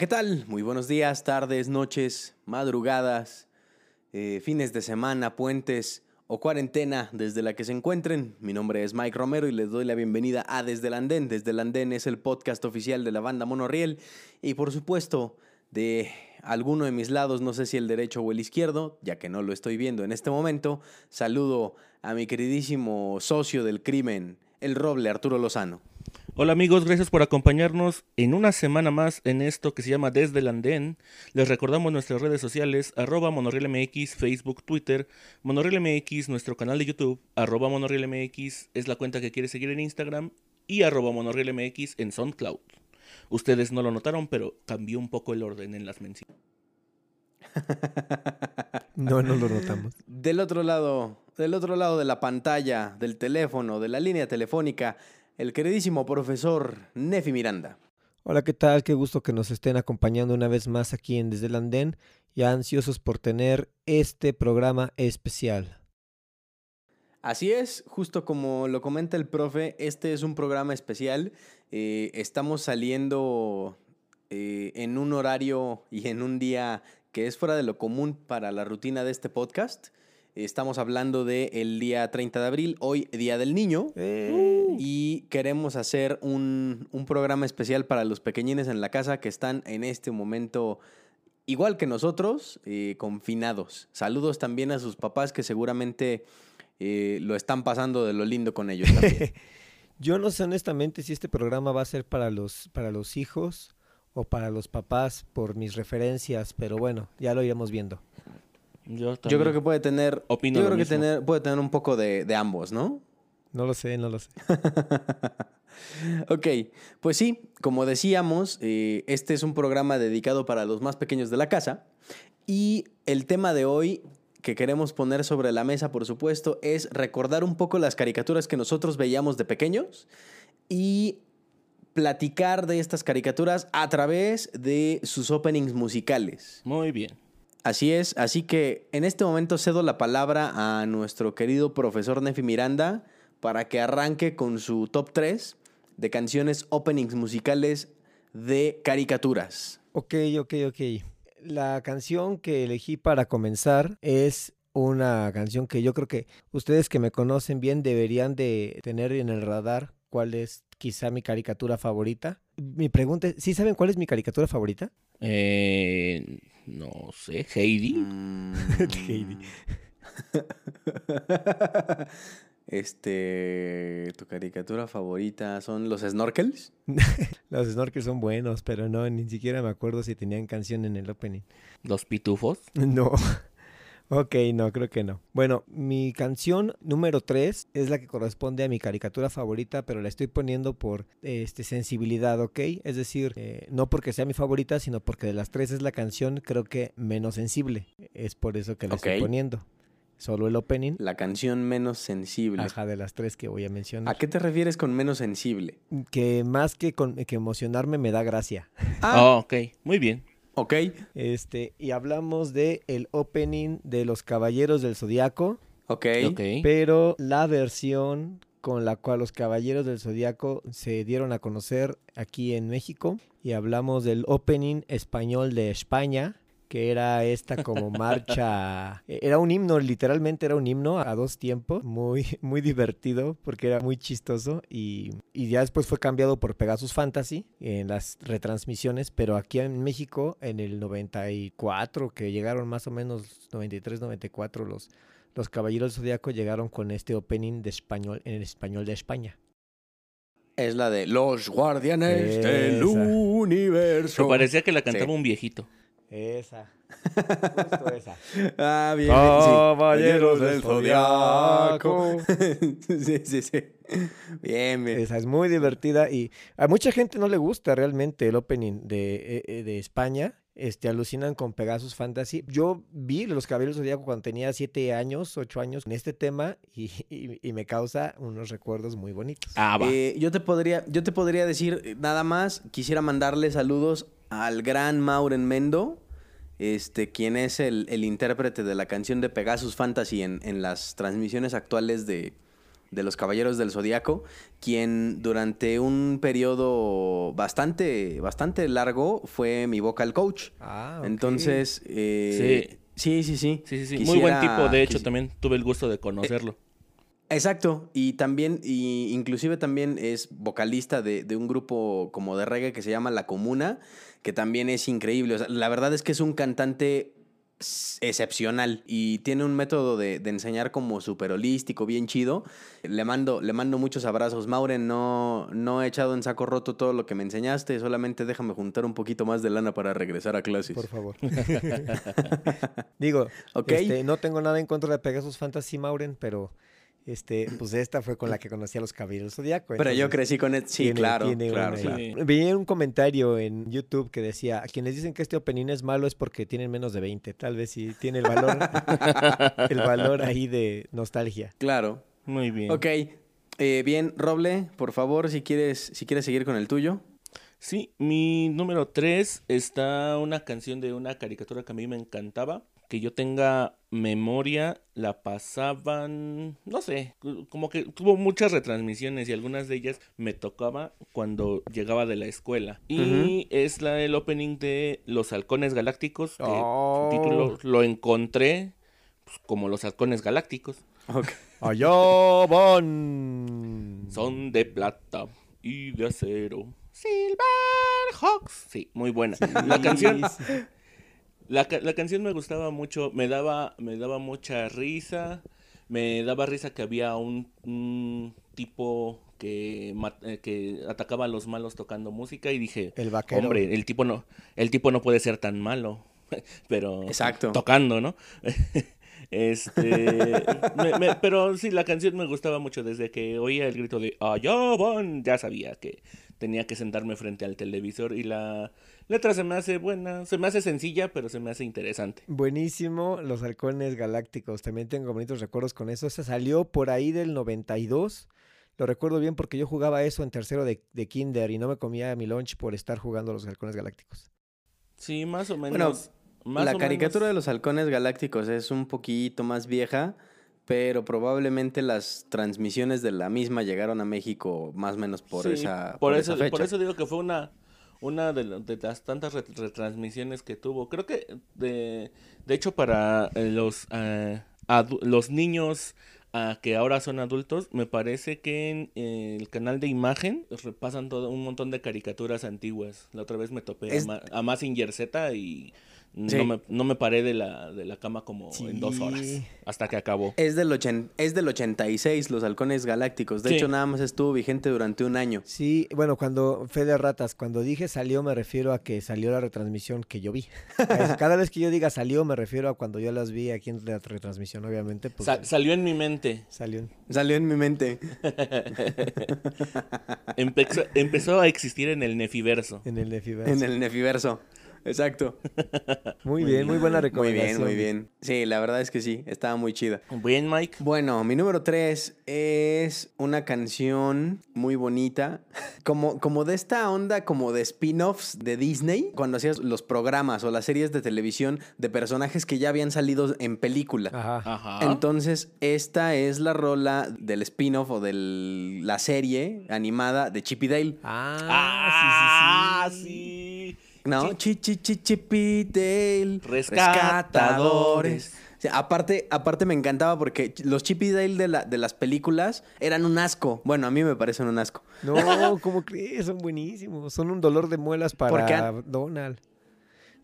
¿qué tal? Muy buenos días, tardes, noches, madrugadas, eh, fines de semana, puentes o cuarentena desde la que se encuentren. Mi nombre es Mike Romero y les doy la bienvenida a Desde el Andén. Desde el Andén es el podcast oficial de la banda Monorriel y por supuesto de alguno de mis lados, no sé si el derecho o el izquierdo, ya que no lo estoy viendo en este momento, saludo a mi queridísimo socio del crimen, el roble Arturo Lozano. Hola amigos, gracias por acompañarnos en una semana más en esto que se llama Desde el Andén. Les recordamos nuestras redes sociales, arroba MX, Facebook, Twitter, MX, nuestro canal de YouTube, arroba MX es la cuenta que quiere seguir en Instagram y arroba MX en SoundCloud. Ustedes no lo notaron, pero cambió un poco el orden en las menciones. no, no lo notamos. Del otro lado, del otro lado de la pantalla, del teléfono, de la línea telefónica, el queridísimo profesor Nefi Miranda. Hola, ¿qué tal? Qué gusto que nos estén acompañando una vez más aquí en Desde el Andén, ya ansiosos por tener este programa especial. Así es, justo como lo comenta el profe, este es un programa especial. Eh, estamos saliendo eh, en un horario y en un día que es fuera de lo común para la rutina de este podcast. Estamos hablando del el día 30 de abril, hoy Día del Niño. Y queremos hacer un, programa especial para los pequeñines en la casa que están en este momento, igual que nosotros, eh, confinados. Saludos también a sus papás que seguramente eh, lo están pasando de lo lindo con ellos también. Yo no sé honestamente si este programa va a ser para los, para los hijos o para los papás por mis referencias, pero bueno, ya lo iremos viendo. Yo, creo que puede tener. yo creo que tener, puede tener un poco de, ambos, ¿no? No lo sé, no lo sé. ok, pues sí, como decíamos, eh, este es un programa dedicado para los más pequeños de la casa. Y el tema de hoy que queremos poner sobre la mesa, por supuesto, es recordar un poco las caricaturas que nosotros veíamos de pequeños y platicar de estas caricaturas a través de sus openings musicales. Muy bien. Así es, así que en este momento cedo la palabra a nuestro querido profesor Nefi Miranda para que arranque con su top 3 de canciones openings musicales de caricaturas. Ok, ok, ok. La canción que elegí para comenzar es una canción que yo creo que ustedes que me conocen bien deberían de tener en el radar cuál es quizá mi caricatura favorita. Mi pregunta es, ¿sí saben cuál es mi caricatura favorita? Eh, no sé, Heidi. Mm. Heidi. Este, tu caricatura favorita son los snorkels? los snorkels son buenos, pero no, ni siquiera me acuerdo si tenían canción en el opening. ¿Los pitufos? No. Ok, no, creo que no. Bueno, mi canción número 3 es la que corresponde a mi caricatura favorita, pero la estoy poniendo por este, sensibilidad, ¿ok? Es decir, eh, no porque sea mi favorita, sino porque de las tres es la canción creo que menos sensible. Es por eso que la estoy poniendo. Solo el opening. La canción menos sensible. Ajá, de las tres que voy a mencionar. ¿A qué te refieres con menos sensible? Que más que, con, que emocionarme me da gracia. Ah, ok. Muy bien. Ok. Este, y hablamos de el opening de Los Caballeros del Zodiaco. Ok. Pero la versión con la cual los Caballeros del Zodiaco se dieron a conocer aquí en México. Y hablamos del opening español de España, que era esta como marcha, e, era un himno, literalmente era un himno a dos tiempos, muy, muy divertido porque era muy chistoso y, y ya después fue cambiado por Pegasus Fantasy en las retransmisiones, pero aquí en México en el 94, que llegaron más o menos 93, 94 los, los Caballeros del Zodíaco llegaron con este opening de español en el español de España. Es la de Los Guardianes del Universo. Me parecía que la cantaba un viejito. Esa. Justo esa. Ah, bien. Caballeros del Zodiaco. sí, sí, sí. Bien, bien. Esa es muy divertida y a mucha gente no le gusta realmente el opening de, eh, eh, de España. Este, alucinan con Pegasus Fantasy. Yo vi Los Caballeros del Zodiaco cuando tenía 7 años, 8 años en este tema y, y, me causa unos recuerdos muy bonitos. Ah, va. Eh, yo, te podría, yo te podría decir nada más, quisiera mandarle saludos al gran Mauren Mendo, este, quien es el, intérprete de la canción de Pegasus Fantasy en, las transmisiones actuales de, de los Caballeros del Zodiaco, quien durante un periodo bastante, bastante largo fue mi vocal coach. Ah, ok. Entonces, eh, sí. sí, sí, Sí, sí, sí. Muy buen tipo. De hecho, también tuve el gusto de conocerlo. Exacto, y también, y inclusive también es vocalista de, de un grupo como de reggae que se llama La Comuna, que también es increíble. O sea, la verdad es que es un cantante excepcional y tiene un método de, de enseñar como súper holístico, bien chido. Le mando, le mando muchos abrazos. Mauren, no, no he echado en saco roto todo lo que me enseñaste, solamente déjame juntar un poquito más de lana para regresar a clases. Por favor. Digo, Ok. este, no tengo nada en contra de Pegasus Fantasy Mauren, pero este, pues esta fue con la que conocí a los Caballeros Zodíaco. Pero yo crecí con él. Sí, tiene- claro, tiene claro, una- claro. Sí. Vi un comentario en YouTube que decía, a quienes dicen que este opening es malo es porque tienen menos de 20. Tal vez sí tiene el valor, el valor ahí de nostalgia. Claro. Muy bien. Ok. Eh, bien, Roble, por favor, si quieres, si quieres seguir con el tuyo. Sí, mi número 3 está una canción de una caricatura que a mí me encantaba. Que yo tenga memoria, la pasaban, no sé, como que tuvo muchas retransmisiones y algunas de ellas me tocaba cuando llegaba de la escuela. Y es la el opening de Los Halcones Galácticos, que Oh. título lo encontré pues, como Los Halcones Galácticos. Ok. ¡Allá van! Son de plata y de acero. Silverhawks. Sí, muy buena. La canción, la, ca- la canción me gustaba mucho, me daba, me daba mucha risa. Me daba risa que había un, un tipo que, eh, que atacaba a los malos tocando música y dije, El vaquero. hombre, el tipo no, el tipo no puede ser tan malo, pero Exacto. tocando, ¿no? Este, me- me- pero sí, la canción me gustaba mucho desde que oía el grito de allá van, ya sabía que tenía que sentarme frente al televisor y la letra se me hace buena, se me hace sencilla, pero se me hace interesante. Buenísimo, los halcones galácticos. También tengo bonitos recuerdos con eso. Se salió por ahí del 92. Lo recuerdo bien porque yo jugaba eso en tercero de, de kinder y no me comía mi lunch por estar jugando a los halcones galácticos. Sí, más o menos. Bueno, más la o caricatura de los halcones galácticos es un poquito más vieja, pero probablemente las transmisiones de la misma llegaron a México más o menos por Sí, esa por, por eso, esa fecha. por eso digo que fue una una de, de las tantas ret- retransmisiones que tuvo. Creo que de, de hecho para eh, los adu- los niños ah, que ahora son adultos, me parece que en eh, el canal de imagen repasan todo un montón de caricaturas antiguas. La otra vez me topé Es- a, Ma- a Z y Sí. no, me, no me paré de la, de la cama como en dos horas hasta que acabó. Es del, ochen- es del 86, los halcones galácticos. De Sí. hecho, nada más estuvo vigente durante un año. Sí, bueno, cuando fe de ratas, cuando dije salió me refiero a que salió la retransmisión que yo vi. Cada vez que yo diga salió me refiero a cuando yo las vi aquí en la retransmisión, obviamente. Pues, Sa- salió en mi mente. salió. en- Salió en mi mente. Empezó, empezó a existir en el Nefiverso. En el Nefiverso. En el Nefiverso. Exacto. Muy bien, muy buena Muy recomendación. bien, muy bien. Sí, la verdad es que sí, estaba muy chida. Bien, Mike. Bueno, mi número tres es una canción muy bonita, como, como de esta onda como de spin-offs de Disney, cuando hacías los programas o las series de televisión de personajes que ya habían salido en película. Ajá. Ajá. Entonces, esta es la rola del spin-off o de la serie animada de Chip y Dale. Ah, sí, sí, sí. sí. ¿No? Chi, chi, chi, Chip y Dale. Rescatadores. O sea, aparte, aparte me encantaba porque los Chip y Dale de, la, de las películas eran un asco. Bueno, a mí me parecen un asco. No, ¿cómo crees? Son buenísimos. Son un dolor de muelas para Donald.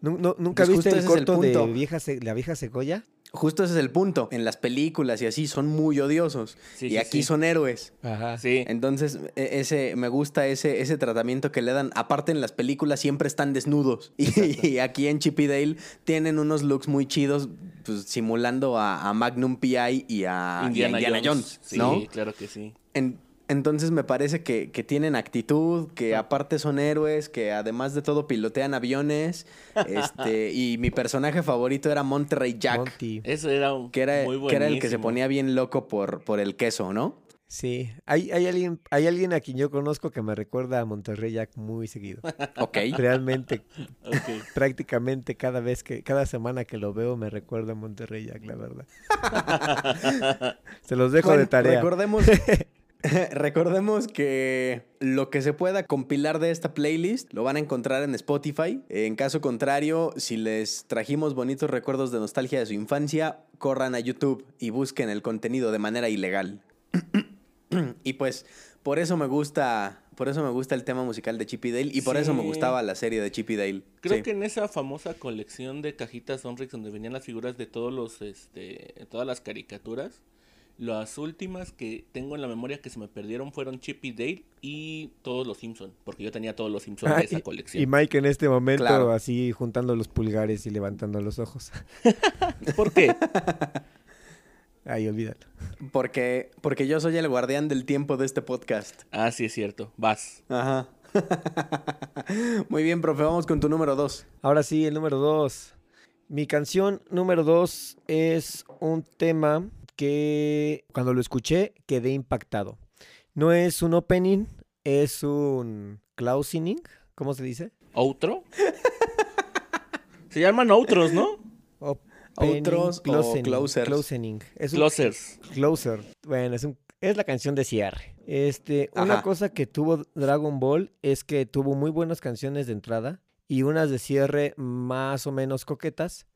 Nu- nu- ¿Nunca Pues viste el es el corto de vieja la vieja Segoya? Justo ese es el punto. En las películas y así son muy odiosos. Sí, y sí, aquí sí. son héroes. Ajá. Sí. Entonces, e- ese, me gusta ese, ese tratamiento que le dan. Aparte, en las películas siempre están desnudos. Y, y aquí en Chip y Dale tienen unos looks muy chidos, pues, simulando a, a Magnum P.I. y a y a Indiana, Jones, Sí, ¿no? claro que sí. En- entonces me parece que, que tienen actitud, que aparte son héroes, que además de todo pilotean aviones. este Y mi personaje favorito era Monterrey Jack, Monty. Eso era un que era, muy que era el que se ponía bien loco por, por el queso, ¿no? Sí, hay, hay, alguien, hay alguien a quien yo conozco que me recuerda a Monterrey Jack muy seguido. Ok. Realmente, prácticamente cada vez que, cada semana que lo veo me recuerda a Monterrey Jack, la verdad. Se los dejo Bueno, de tarea. Recordemos, recordemos que lo que se pueda compilar de esta playlist lo van a encontrar en Spotify. En caso contrario, si les trajimos bonitos recuerdos de nostalgia de su infancia, corran a YouTube y busquen el contenido de manera ilegal. y pues por eso me gusta, por eso me gusta el tema musical de Chip y Dale y por eso me gustaba la serie de Chip y Dale. Creo Sí. que en esa famosa colección de cajitas Sonrix donde venían las figuras de todos los, este, todas las caricaturas, las últimas que tengo en la memoria que se me perdieron fueron Chip y Dale y todos los Simpson, porque yo tenía todos los Simpson Ah, de esa y- colección. Y Mike en este momento Claro. así juntando los pulgares y levantando los ojos. ¿Por qué? Ay, olvídalo. Porque, porque yo soy el guardián del tiempo de este podcast. Ah, sí es cierto. Vas. Ajá. Muy bien, profe, vamos con tu número dos. Ahora sí, el número dos. Mi canción número dos es un tema que cuando lo escuché quedé impactado. No es un opening, es un closing, ¿cómo se dice? ¿Outro? Se llaman outros, ¿no? Opening, Outros o closing, closers. Es un Closers. closer. Bueno, es, un- es la canción de cierre. Este, una Ajá. cosa que tuvo Dragon Ball es que tuvo muy buenas canciones de entrada y unas de cierre más o menos coquetas.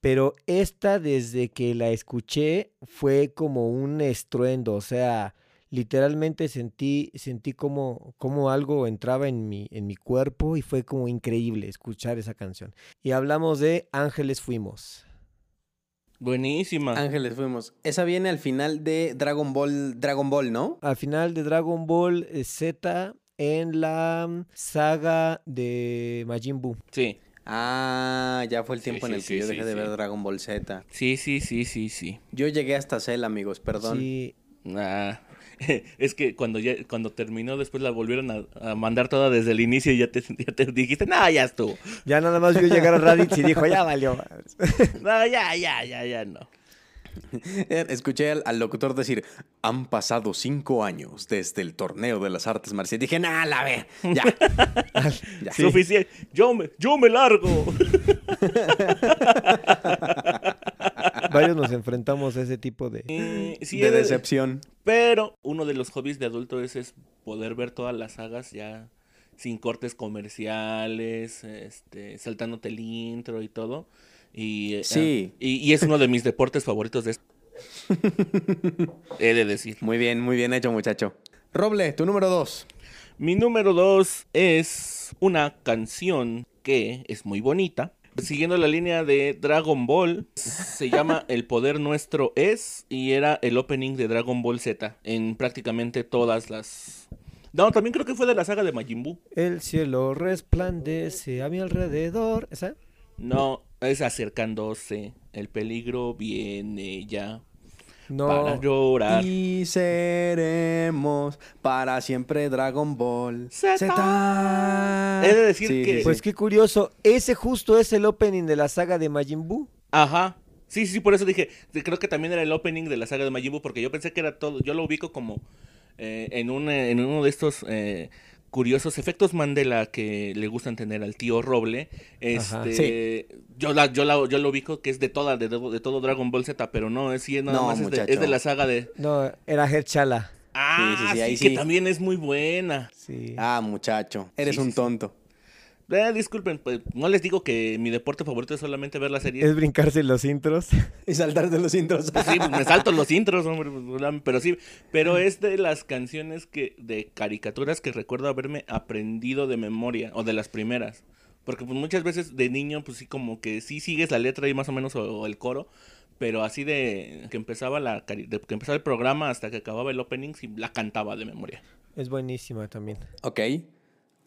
Pero esta, desde que la escuché, fue como un estruendo. O sea, literalmente sentí, sentí como, como algo entraba en mi, en mi cuerpo y fue como increíble escuchar esa canción. Y hablamos de Ángeles Fuimos. Buenísima. Ángeles fuimos. Esa viene al final de Dragon Ball, Dragon Ball, ¿no? al final de Dragon Ball eh, Z en la mm, saga de Majin Buu. Sí. Ah, ya fue el Sí, tiempo en sí, el que sí, yo sí, dejé de sí. ver Dragon Ball Z. Sí, sí, sí, sí, sí. Yo llegué hasta Cell, amigos, perdón. Sí, Ah, es que cuando ya cuando terminó después la volvieron a, a mandar toda desde el inicio y ya te, ya te dijiste, no, ya estuvo. ya nada más vio llegar a Raditz y dijo, ya valió. No, ya, ya, ya, ya no. Escuché al, al locutor decir, han pasado cinco años desde el torneo de las artes marciales. Dije, nah, la ve, ya. ya. Sí. Suficiente. Yo me, yo me largo. Varios nos enfrentamos a ese tipo de... Eh, sí, de de- decepción. Pero uno de los hobbies de adulto es, es poder ver todas las sagas ya sin cortes comerciales, este, saltándote el intro y todo. Y, eh, Sí. y, y es uno de mis deportes favoritos de esto. He de decir. Muy bien, muy bien hecho, muchacho. Roble, tu número dos. Mi número dos es una canción que es muy bonita. Siguiendo la línea de Dragon Ball, se llama El Poder Nuestro Es y era el opening de Dragon Ball Z en prácticamente todas las... No, también creo que fue de la saga de Majin Buu. El cielo resplandece a mi alrededor. ¿Esa? No, es acercándose. El peligro viene ya No. para llorar. Y seremos para siempre Dragon Ball Zeta. Z. He de decir que- Pues qué curioso, ese justo es el opening de la saga de Majin Buu. Ajá. Sí, sí, por eso dije, creo que también era el opening de la saga de Majin Buu, porque yo pensé que era todo, yo lo ubico como eh, en, un, en uno de estos eh, curiosos efectos Mandela que le gustan tener al tío Roble. Ajá. Este, yo, la, yo, la, yo lo ubico que es de toda, de, de todo Dragon Ball Z, pero no, es, sí, es nada No, más es de, muchacho. es de la saga de... No, era Headchala. Ah, sí, sí, sí, ahí que sí. también es muy buena. Sí. Ah, muchacho, eres Sí, un sí, sí. tonto. Eh, disculpen, pues, no les digo que mi deporte favorito es solamente ver la serie. Es brincarse los intros. Y saltar de los intros. Pues sí, pues me salto los intros, hombre, pues, pero sí, pero es de las canciones que de caricaturas que recuerdo haberme aprendido de memoria o de las primeras. Porque pues muchas veces de niño pues sí como que sí sigues la letra y más o menos o, o el coro, pero así de que empezaba la de que empezaba el programa hasta que acababa el opening sí la cantaba de memoria. Es buenísima también. Ok.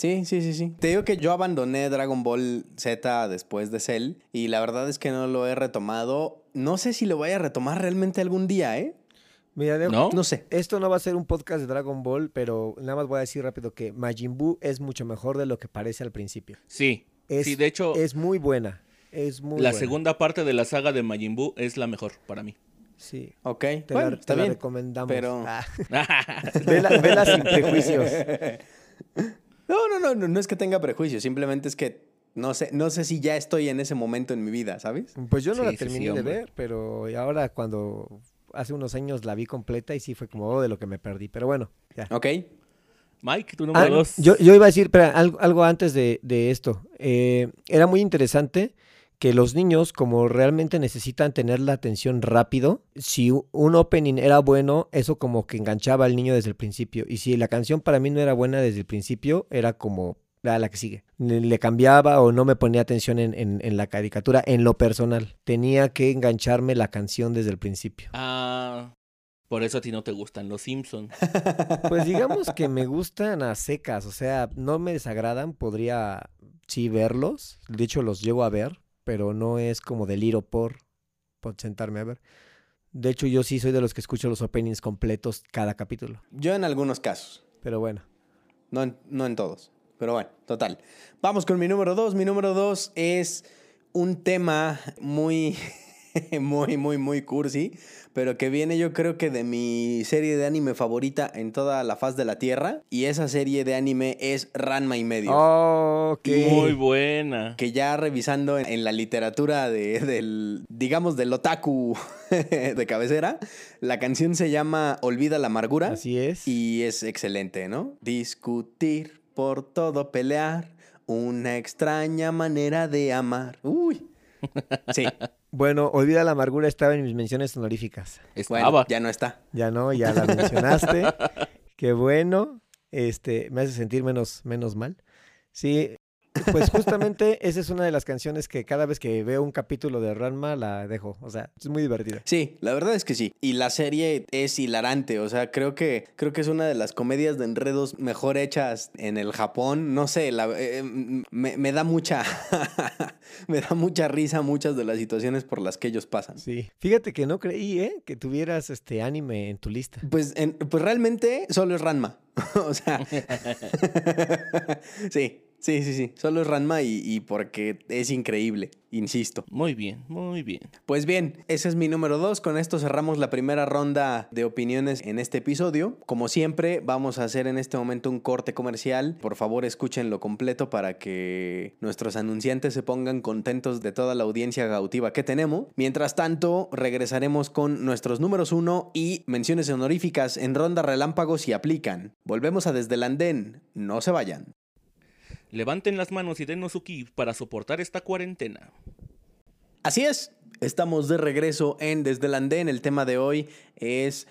Sí, sí, sí, sí. Te digo que yo abandoné Dragon Ball Z después de Cell y la verdad es que no lo he retomado. No sé si lo voy a retomar realmente algún día, ¿eh? Mira, de- ¿No? No sé. esto no va a ser un podcast de Dragon Ball, pero nada más voy a decir rápido que Majin Buu es mucho mejor de lo que parece al principio. Sí. Es, sí, de hecho es muy buena. Es muy la buena. segunda parte de la saga de Majin Buu es la mejor para mí. Sí. Ok, Te bueno, la, está te la recomendamos. pero- Ah. Vela, vela sin prejuicios. No, no, no, no, no es que tenga prejuicios, simplemente es que no sé, no sé si ya estoy en ese momento en mi vida, ¿sabes? Pues yo no Sí, la terminé sí, de ver, pero ahora cuando hace unos años la vi completa y sí fue como oh, de lo que me perdí. Pero bueno, ya. Ok. Mike, tu número Ah, dos. yo, yo iba a decir, espera, algo, algo antes de, de esto. Eh, era muy interesante que los niños, como realmente necesitan tener la atención rápido, si un opening era bueno, eso como que enganchaba al niño desde el principio. Y si la canción para mí no era buena desde el principio, era como a la que sigue. Le, cambiaba o no me ponía atención en, en- en la caricatura en lo personal. Tenía que engancharme la canción desde el principio. Ah, por eso a ti no te gustan los Simpsons. Pues digamos que me gustan a secas, o sea, no me desagradan, podría sí verlos, de hecho los llego a ver, pero no es como deliro por, por sentarme a ver. De hecho yo sí soy de los que escucho los openings completos cada capítulo, Yo en algunos casos, pero bueno. no en, no en todos, pero bueno, total. Vamos con mi número dos. Mi número dos es un tema muy, muy, muy, muy cursi, pero que viene yo creo que de mi serie de anime favorita en toda la faz de la Tierra, y esa serie de anime es Ranma y medio. Oh, ok. Muy buena. que ya revisando en, en la literatura de- del, digamos, del otaku de cabecera, la canción se llama Olvida la amargura Así es. y es excelente, ¿no? Discutir por todo pelear, una extraña manera de amar. Uy. Sí, Bueno, Olvida la amargura estaba en mis menciones honoríficas. Estaba. bueno, ya no está. Ya no, ya la mencionaste. Qué bueno. Este, me hace sentir menos, menos mal. Sí, pues justamente esa es una de las canciones que cada vez que veo un capítulo de Ranma la dejo. O sea, es muy divertida. Sí, la verdad es que sí. Y la serie es hilarante. O sea, creo que, creo que es una de las comedias de enredos mejor hechas en el Japón. No sé, la- eh, me, me da mucha. me da mucha risa muchas de las situaciones por las que ellos pasan. Sí. Fíjate que no creí, ¿eh? Que tuvieras este anime en tu lista. Pues, en- pues realmente solo es Ranma. o sea. sí, sí, sí, sí. Solo es Ranma y, y porque es increíble, insisto. Muy bien, muy bien. Pues bien, ese es mi número dos. Con esto cerramos la primera ronda de opiniones en este episodio. Como siempre, vamos a hacer en este momento un corte comercial. Por favor, escúchenlo completo para que nuestros anunciantes se pongan contentos de toda la audiencia gautiva que tenemos. Mientras tanto, regresaremos con nuestros números uno y menciones honoríficas en ronda relámpago si aplican. Volvemos a Desde el Andén. No se vayan. Levanten las manos y denos su ki para soportar esta cuarentena. Así es, estamos de regreso en Desde el Andén. El tema de hoy es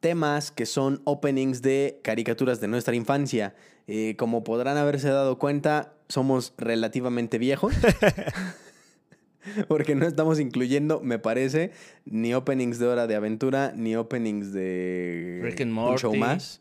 temas que son openings de caricaturas de nuestra infancia. Eh, como podrán haberse dado cuenta, somos relativamente viejos. Porque no estamos incluyendo, me parece, ni openings de Hora de Aventura, ni openings de Rick and Un Show Morty. Más,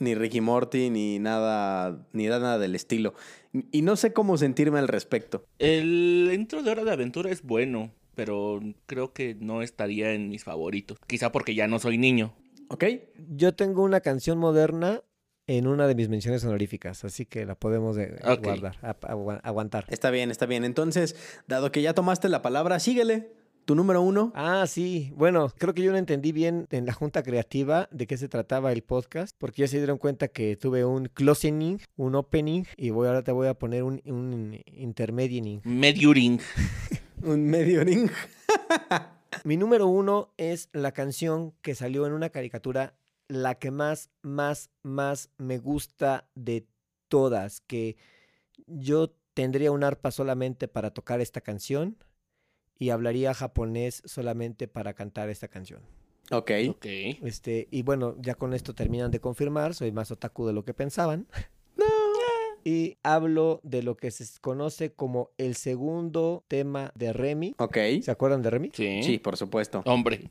ni Ricky Morty, ni nada, ni nada del estilo. Y no sé cómo sentirme al respecto. El intro de Hora de Aventura es bueno, pero creo que no estaría en mis favoritos. Quizá porque ya no soy niño. ¿Ok? Yo tengo una canción moderna en una de mis menciones honoríficas, así que la podemos eh, guardar, agu- aguantar. Está bien, está bien. Entonces, dado que ya tomaste la palabra, síguele. Tu número uno. Ah, sí. Bueno, creo que yo no entendí bien en la junta creativa de qué se trataba el podcast, porque ya se dieron cuenta que tuve un closing, un opening, y voy, ahora te voy a poner un, un intermediating. Mediuring. Un medio ring. Mi número uno es la canción que salió en una caricatura, la que más, más, más me gusta de todas, que yo tendría un arpa solamente para tocar esta canción y hablaría japonés solamente para cantar esta canción. Ok. Ok. Este, y bueno, ya con esto terminan de confirmar, soy más otaku de lo que pensaban. Y hablo de lo que se conoce como el segundo tema de Remy. Ok. ¿Se acuerdan de Remy? Sí. Sí, por supuesto. Hombre.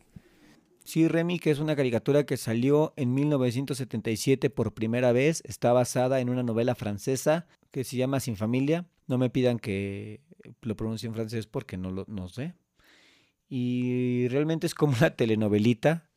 Sí, Remy, que es una caricatura que salió en 1977 por primera vez. Está basada en una novela francesa que se llama Sin Familia. No me pidan que lo pronuncie en francés porque no lo no sé. Y realmente es como una telenovelita,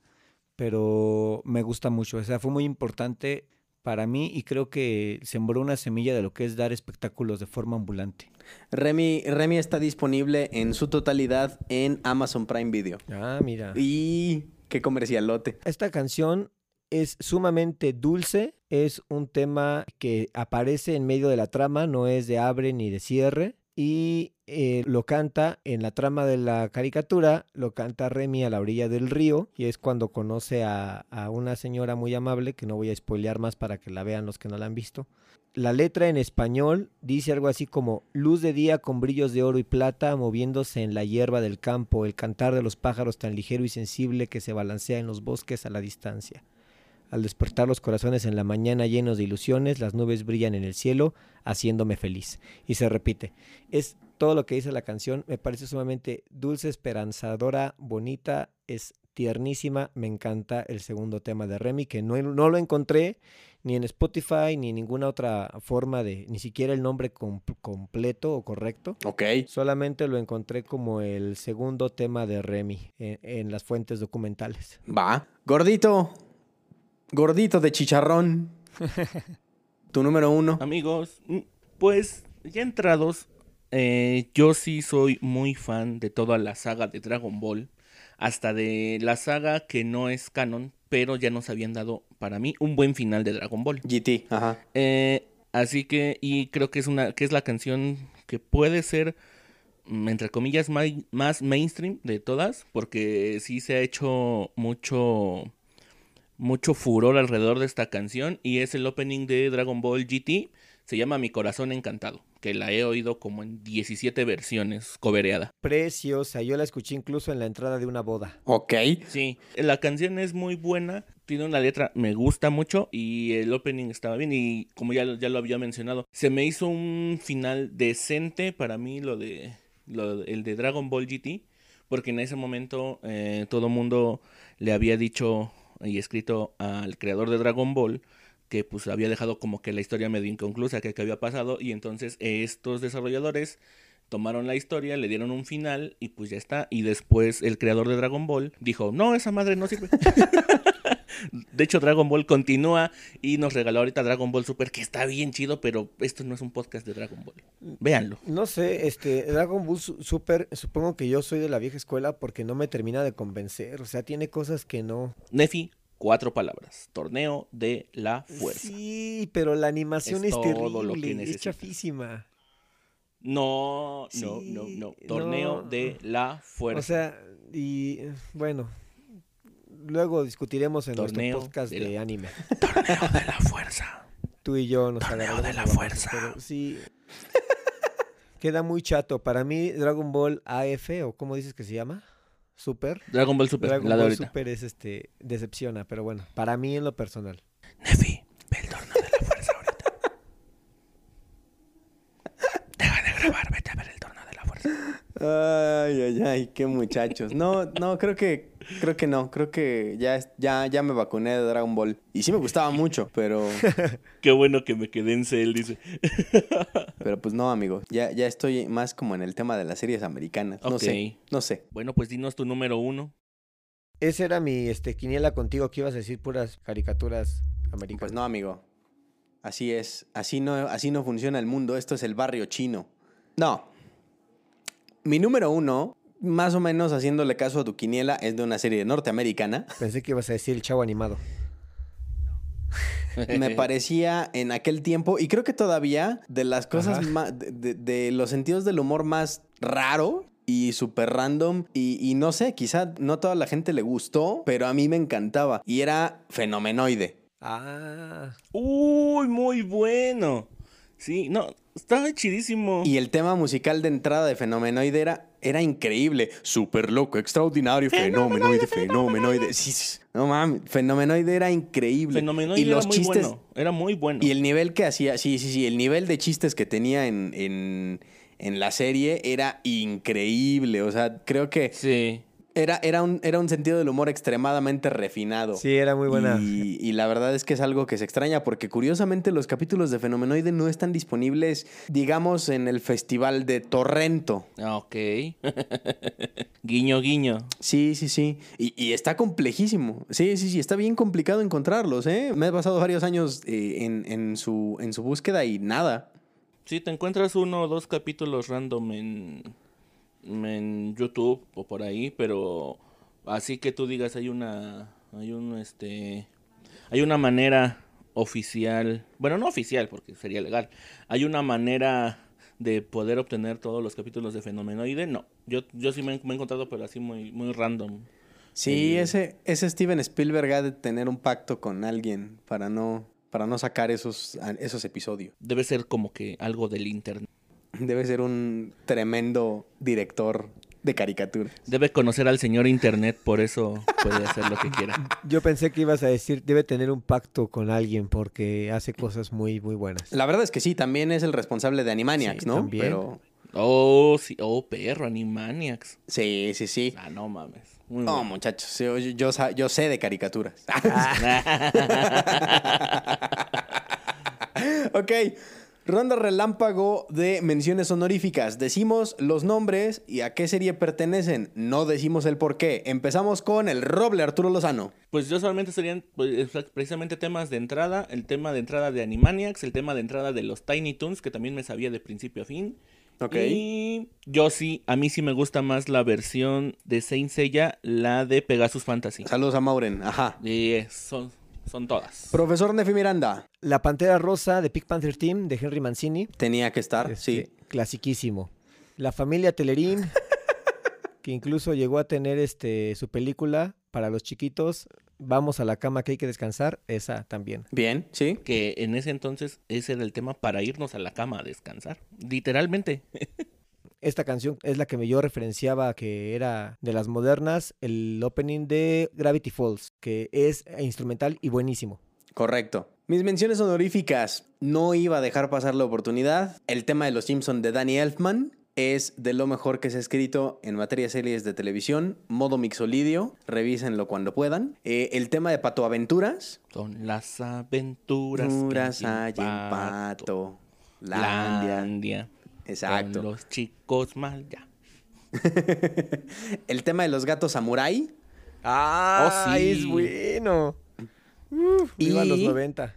pero me gusta mucho. O sea, fue muy importante para mí y creo que sembró una semilla de lo que es dar espectáculos de forma ambulante. Remy, Remy está disponible en su totalidad en Amazon Prime Video. Ah, mira. Y qué comercialote. Esta canción es sumamente dulce, es un tema que aparece en medio de la trama, no es de abre ni de cierre. Y eh, lo canta en la trama de la caricatura, lo canta Remy a la orilla del río y es cuando conoce a, a una señora muy amable, que no voy a spoilear más para que la vean los que no la han visto. La letra en español dice algo así como luz de día con brillos de oro y plata moviéndose en la hierba del campo, el cantar de los pájaros tan ligero y sensible que se balancea en los bosques a la distancia. Al despertar los corazones en la mañana llenos de ilusiones, las nubes brillan en el cielo, haciéndome feliz. Y se repite. Es todo lo que dice la canción, me parece sumamente dulce, esperanzadora, bonita, es tiernísima, me encanta el segundo tema de Remy, que no, no lo encontré ni en Spotify ni en ninguna otra forma de, ni siquiera el nombre com- completo o correcto. Ok. Solamente lo encontré como el segundo tema de Remy en, en las fuentes documentales. Va. Gordito. Gordito de chicharrón. tu número uno. Amigos, mm, pues ya entrados, eh, yo sí soy muy fan de toda la saga de Dragon Ball, hasta de la saga que no es canon, pero ya nos habían dado para mí un buen final de Dragon Ball. GT. Ajá. Eh, así que, y creo que es una, que es la canción que puede ser, mm, entre comillas, más mainstream de todas, porque sí se ha hecho mucho, mucho furor alrededor de esta canción y es el opening de Dragon Ball GT. Se llama Mi Corazón Encantado, que la he oído como en 17 versiones cobereada. Preciosa, yo la escuché incluso en la entrada de una boda. Ok. Sí, la canción es muy buena, tiene una letra, me gusta mucho y el opening estaba bien y como ya, lo- ya lo había mencionado, se me hizo un final decente para mí lo de, lo- el de Dragon Ball GT, porque en ese momento eh, todo mundo le había dicho y escrito al creador de Dragon Ball que pues había dejado como que la historia medio inconclusa, que, había pasado y entonces estos desarrolladores tomaron la historia, le dieron un final y pues ya está. Y después el creador de Dragon Ball dijo, no, esa madre no sirve. de hecho, Dragon Ball continúa y nos regaló ahorita Dragon Ball Super, que está bien chido, pero esto no es un podcast de Dragon Ball. Véanlo. No sé, este, Dragon Ball Su- Super, supongo que yo soy de la vieja escuela porque no me termina de convencer. O sea, tiene cosas que no. Nefi, cuatro palabras. Torneo de la fuerza. Sí, pero la animación Es terrible, es chafísima. No, no, Sí, no, no. Torneo no. de la fuerza. O sea, y bueno, luego discutiremos en Torneo nuestro podcast de de, la- anime. Torneo de la fuerza. Tú y yo nos Torneo de la fuerza. pero sí. Queda muy chato. Para mí, Dragon Ball AF, o ¿cómo dices que se llama? Super. Dragon Ball Super, Dragon la Ball. Super es este, decepciona, pero bueno, para mí en lo personal. Nefi, ve el torneo de la fuerza ahorita. Deja de grabar, vete a ver el torneo de la fuerza. Ay, ay, ay, qué muchachos. No, no, creo que, creo que no. Creo que ya, ya, ya me vacuné de Dragon Ball. Y sí me gustaba mucho, pero, Qué bueno que me quedé en Cell, dice. pero pues no, amigo. Ya, ya estoy más como en el tema de las series americanas. No sé, no sé. Bueno, pues dinos tu número uno. Esa era mi este, quiniela contigo que ibas a decir puras caricaturas americanas. Pues no, amigo. Así es. Así no, así no funciona el mundo. Esto es el barrio chino. No. Mi número uno, más o menos haciéndole caso a tu quiniela, es de una serie norteamericana. Pensé que ibas a decir el chavo animado. me parecía en aquel tiempo, y creo que todavía, de las cosas más, de, de- de los sentidos del humor más raro y súper random, y, y no sé, quizá no toda la gente le gustó, pero a mí me encantaba, y era fenomenoide. Ah, Uy, muy bueno. Sí, no, estaba chidísimo. Y el tema musical de entrada de Fenomenoide era, era increíble. Súper loco, extraordinario, fenomenoide, fenomenoide. Sí, sí, no mames, Fenomenoide era increíble. Fenomenoide y los era muy chistes, bueno. Era muy bueno. Y el nivel que hacía, sí, sí, sí, el nivel de chistes que tenía en, en, en la serie era increíble. O sea, creo que Sí. Era, era, un, era un sentido del humor extremadamente refinado. Sí, era muy buena. Y, y la verdad es que es algo que se extraña porque curiosamente los capítulos de Fenomenoide no están disponibles, digamos, en el festival de Torrento. Ah, Ok. guiño, guiño. Sí, sí, sí. Y, y está complejísimo. Sí, sí, sí. Está bien complicado encontrarlos, ¿eh? Me he pasado varios años eh, en, en su, en su búsqueda y nada. Sí, te encuentras uno o dos capítulos random en, en YouTube o por ahí, pero así que tú digas hay una hay un este hay una manera oficial, bueno, no oficial porque sería legal. Hay una manera de poder obtener todos los capítulos de Fenomenoide, no. Yo yo sí me, he- me he encontrado pero así muy muy random. Sí, ese, ese Steven Spielberg ha de tener un pacto con alguien para no, para no sacar esos, esos episodios. Debe ser como que algo del internet. Debe ser un tremendo director de caricaturas. Debe conocer al señor internet, por eso puede hacer lo que quiera. Yo pensé que ibas a decir, debe tener un pacto con alguien porque hace cosas muy, muy buenas. La verdad es que sí, también es el responsable de Animaniacs, Sí, ¿no? también. Pero Oh, sí, oh, perro, Animaniacs. sí, sí, sí. Ah, no mames. Muy No, bueno. muchachos, yo, yo sé de caricaturas. ok, ronda relámpago de menciones honoríficas. Decimos los nombres y a qué serie pertenecen. No decimos el por qué. Empezamos con el Roble Arturo Lozano. Pues yo solamente serían pues, precisamente temas de entrada, el tema de entrada de Animaniacs, el tema de entrada de los Tiny Toons, que también me sabía de principio a fin. Ok. Y yo sí, a mí sí me gusta más la versión de Saint Seiya, la de Pegasus Fantasy. Saludos a Mauren. Ajá. Y son, son todas. Profesor Nefi Miranda. La Pantera Rosa de Pig Panther Team de Henry Mancini. Tenía que estar, Este, sí. Clasiquísimo. La familia Telerín, que incluso llegó a tener este su película para los chiquitos. Vamos a la cama que hay que descansar. Esa también. Bien, sí. Que en ese entonces ese era el tema para irnos a la cama a descansar. Literalmente. Esta canción es la que me yo referenciaba que era de las modernas, el opening de Gravity Falls, que es instrumental y buenísimo. Correcto. Mis menciones honoríficas. No iba a dejar pasar la oportunidad. El tema de los Simpson de Danny Elfman es de lo mejor que se ha escrito en materia de series de televisión. Modo mixolidio. Revísenlo cuando puedan. Eh, el tema de Pato Aventuras. Son las aventuras. que hay en en Pato. Pato. Landia. Landia. Exacto. Con los chicos mal ya. el tema de los gatos samurai. ¡Ah! Oh, sí. es bueno! Uf, viva Y- los 90.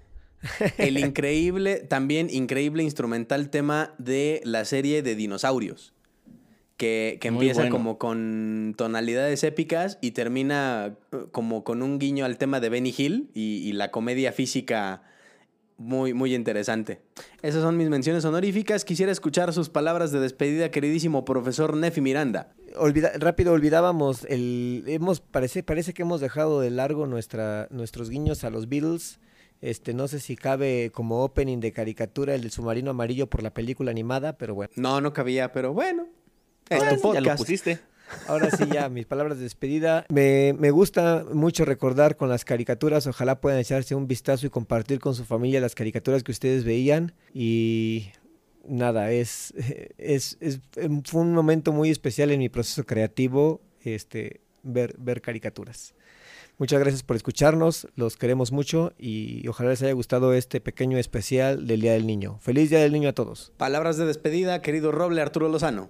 El increíble, también increíble instrumental tema de la serie de dinosaurios. Que, que empieza bueno. como con tonalidades épicas y termina eh, como con un guiño al tema de Benny Hill y, y la comedia física muy, muy interesante. Esas son mis menciones honoríficas. Quisiera escuchar sus palabras de despedida, queridísimo profesor Nefi Miranda. Olvida- rápido olvidábamos el hemos parece parece que hemos dejado de largo nuestra nuestros guiños a los Beatles. Este no sé si cabe como opening de caricatura el del submarino amarillo por la película animada, pero bueno. No, no cabía, pero bueno. Es Bueno, tu ya lo podcast. pusiste. Ahora sí ya mis palabras de despedida. Me, me gusta mucho recordar con las caricaturas. Ojalá puedan echarse un vistazo y compartir con su familia las caricaturas que ustedes veían y nada, es, es, es- fue un momento muy especial en mi proceso creativo este, ver, ver caricaturas. Muchas gracias por escucharnos, los queremos mucho y ojalá les haya gustado este pequeño especial del Día del Niño. Feliz Día del Niño a todos. Palabras de despedida, querido Roble Arturo Lozano.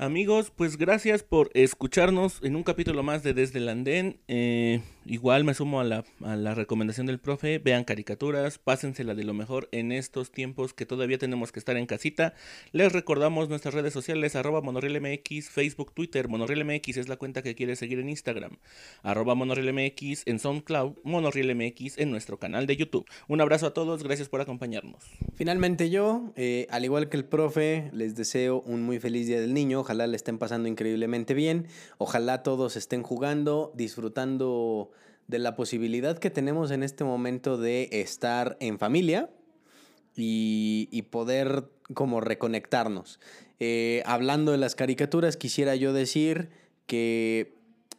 Amigos, pues gracias por escucharnos en un capítulo más de Desde el Andén. Eh, igual me sumo a la, a la recomendación del profe. Vean caricaturas, pásensela de lo mejor en estos tiempos que todavía tenemos que estar en casita. Les recordamos nuestras redes sociales, arroba monorrielmx, Facebook, Twitter. Monorrielmx es la cuenta que quiere seguir en Instagram. Arroba monorrielmx en SoundCloud, monorrielmx en nuestro canal de YouTube. Un abrazo a todos, gracias por acompañarnos. Finalmente yo, eh, al igual que el profe, les deseo un muy feliz Día del Niño. Ojalá le estén pasando increíblemente bien. Ojalá todos estén jugando, disfrutando de la posibilidad que tenemos en este momento de estar en familia y, poder como reconectarnos. Eh, hablando de las caricaturas, quisiera yo decir que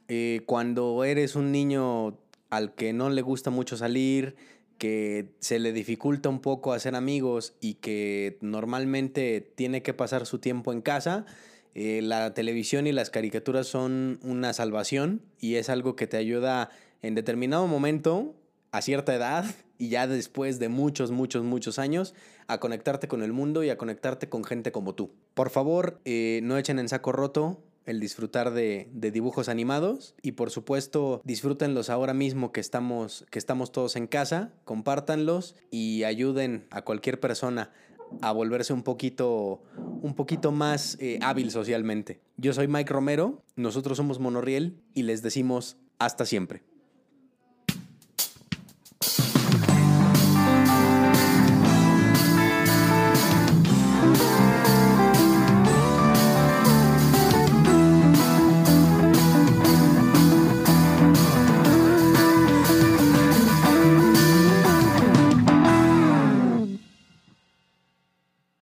eh, cuando eres un niño al que no le gusta mucho salir, que se le dificulta un poco hacer amigos y que normalmente tiene que pasar su tiempo en casa, eh, la televisión y las caricaturas son una salvación y es algo que te ayuda en determinado momento, a cierta edad y ya después de muchos, muchos, muchos años, a conectarte con el mundo y a conectarte con gente como tú. Por favor, eh, no echen en saco roto el disfrutar de, de, dibujos animados y por supuesto disfrútenlos ahora mismo que estamos, que estamos todos en casa, compártanlos y ayuden a cualquier persona a volverse un poquito, un poquito más eh, hábil socialmente. Yo soy Mike Romero, nosotros somos Monoriel y les decimos hasta siempre.